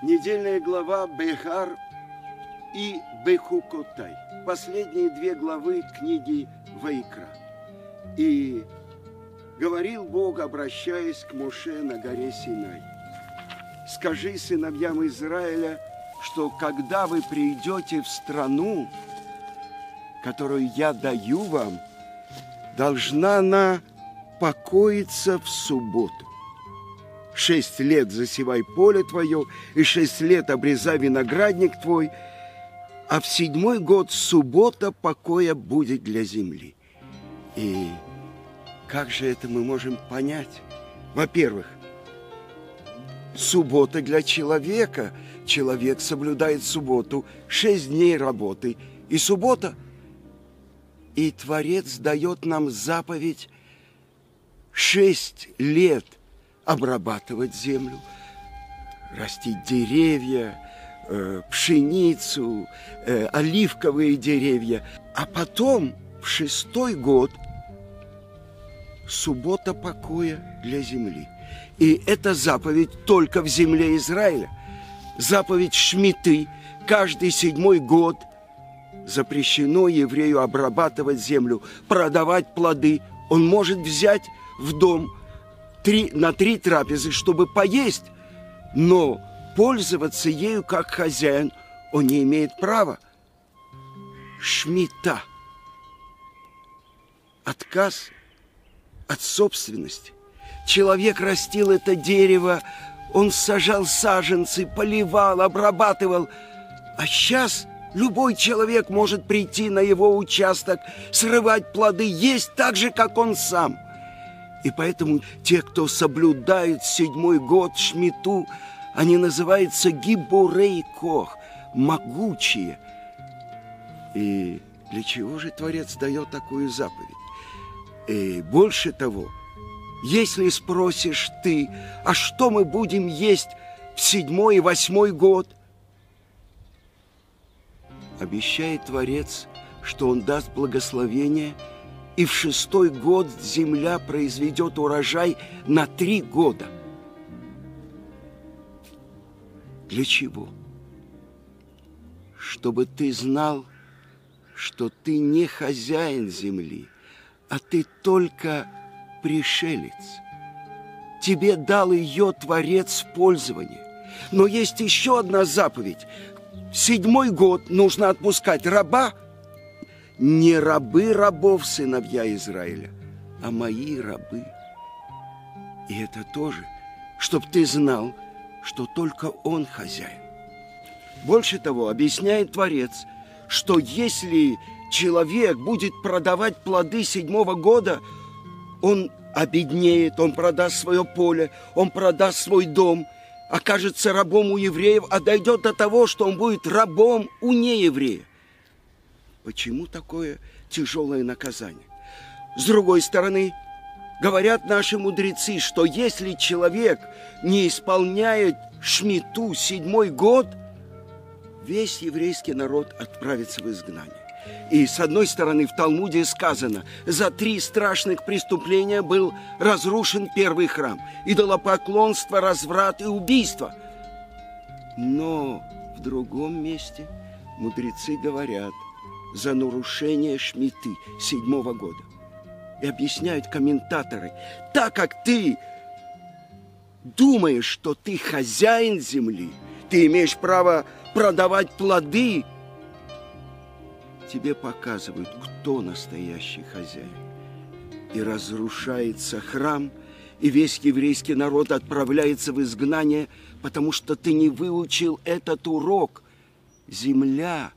Недельная глава Бехар и Бехукотай. Последние две главы книги Вайкра. И говорил Бог, обращаясь к Моше на горе Синай. Скажи сыновьям Израиля, что когда вы придете в страну, которую я даю вам, должна она покоиться в субботу. Шесть лет засевай поле твое, и шесть лет обрезай виноградник твой, а в седьмой год суббота покоя будет для земли. И как же это мы можем понять? Во-первых, суббота для человека. Человек соблюдает субботу, шесть дней работы, и суббота. И Творец дает нам заповедь шесть лет обрабатывать землю, растить деревья, э, пшеницу, э, оливковые деревья. А потом, в шестой год, суббота покоя для земли. И это заповедь только в земле Израиля. Заповедь Шмиты каждый седьмой год запрещено еврею обрабатывать землю, продавать плоды. Он может взять в дом три, на три трапезы, чтобы поесть, но пользоваться ею как хозяин он не имеет права. Шмита. Отказ от собственности. Человек растил это дерево, он сажал саженцы, поливал, обрабатывал. А сейчас любой человек может прийти на его участок, срывать плоды, есть так же, как он сам. И поэтому те, кто соблюдает седьмой год Шмиту, они называются гибурей кох, могучие. И для чего же Творец дает такую заповедь? И больше того, если спросишь ты, а что мы будем есть в седьмой и восьмой год? Обещает Творец, что Он даст благословение, и в шестой год земля произведет урожай на три года. Для чего? Чтобы ты знал, что ты не хозяин земли – а ты только пришелец. Тебе дал ее Творец в пользование. Но есть еще одна заповедь. В седьмой год нужно отпускать раба. Не рабы рабов, сыновья Израиля, а мои рабы. И это тоже, чтобы ты знал, что только он хозяин. Больше того, объясняет Творец, что если человек будет продавать плоды седьмого года, он обеднеет, он продаст свое поле, он продаст свой дом, окажется рабом у евреев, а дойдет до того, что он будет рабом у нееврея. Почему такое тяжелое наказание? С другой стороны, говорят наши мудрецы, что если человек не исполняет шмиту седьмой год, весь еврейский народ отправится в изгнание. И с одной стороны в Талмуде сказано, за три страшных преступления был разрушен первый храм. Идолопоклонство, разврат и убийство. Но в другом месте мудрецы говорят за нарушение шмиты седьмого года. И объясняют комментаторы, так как ты думаешь, что ты хозяин земли, ты имеешь право продавать плоды – тебе показывают, кто настоящий хозяин. И разрушается храм, и весь еврейский народ отправляется в изгнание, потому что ты не выучил этот урок. Земля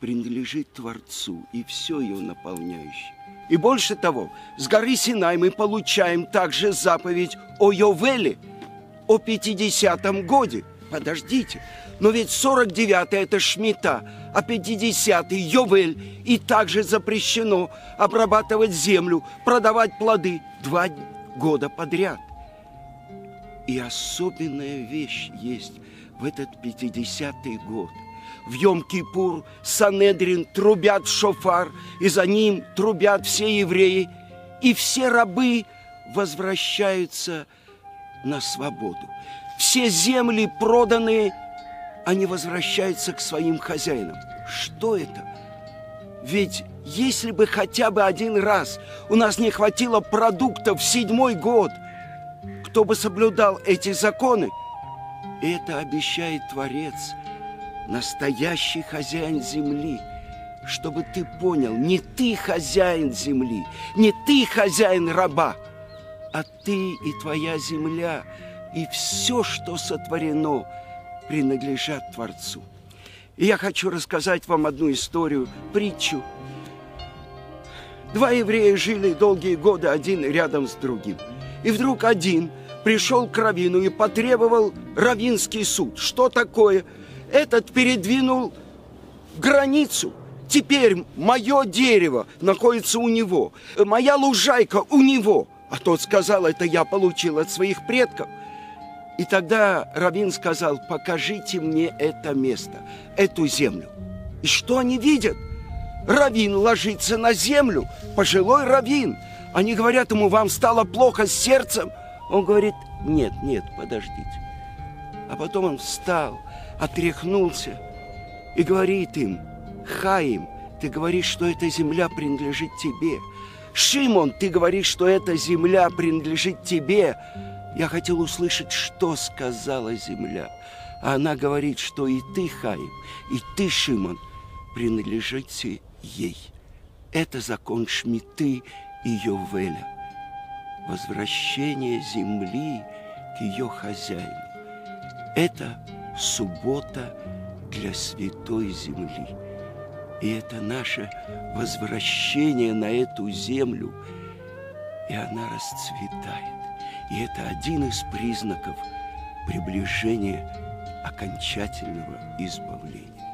принадлежит Творцу и все ее наполняющее. И больше того, с горы Синай мы получаем также заповедь о Йовеле, о 50-м годе. Подождите, но ведь 49-й это Шмита, а 50-й Йовель. И также запрещено обрабатывать землю, продавать плоды два года подряд. И особенная вещь есть в этот 50-й год. В Йом-Кипур Санедрин трубят шофар, и за ним трубят все евреи, и все рабы возвращаются на свободу. Все земли, проданные они возвращаются к своим хозяинам. Что это? Ведь если бы хотя бы один раз у нас не хватило продуктов в седьмой год, кто бы соблюдал эти законы, это обещает Творец, настоящий хозяин земли, чтобы ты понял, не ты хозяин земли, не ты хозяин раба, а ты и твоя земля, и все, что сотворено, принадлежат Творцу. И я хочу рассказать вам одну историю, притчу. Два еврея жили долгие годы один рядом с другим. И вдруг один пришел к равину и потребовал равинский суд. Что такое? Этот передвинул границу. Теперь мое дерево находится у него, моя лужайка у него. А тот сказал, это я получил от своих предков. И тогда Равин сказал, покажите мне это место, эту землю. И что они видят? Равин ложится на землю, пожилой Равин. Они говорят ему, вам стало плохо с сердцем. Он говорит, нет, нет, подождите. А потом он встал, отряхнулся и говорит им, Хаим, ты говоришь, что эта земля принадлежит тебе. Шимон, ты говоришь, что эта земля принадлежит тебе. Я хотел услышать, что сказала земля. А она говорит, что и ты, Хаим, и ты, Шимон, принадлежите ей. Это закон Шмиты и Йовеля. Возвращение земли к ее хозяину. Это суббота для святой земли. И это наше возвращение на эту землю, и она расцветает. И это один из признаков приближения окончательного избавления.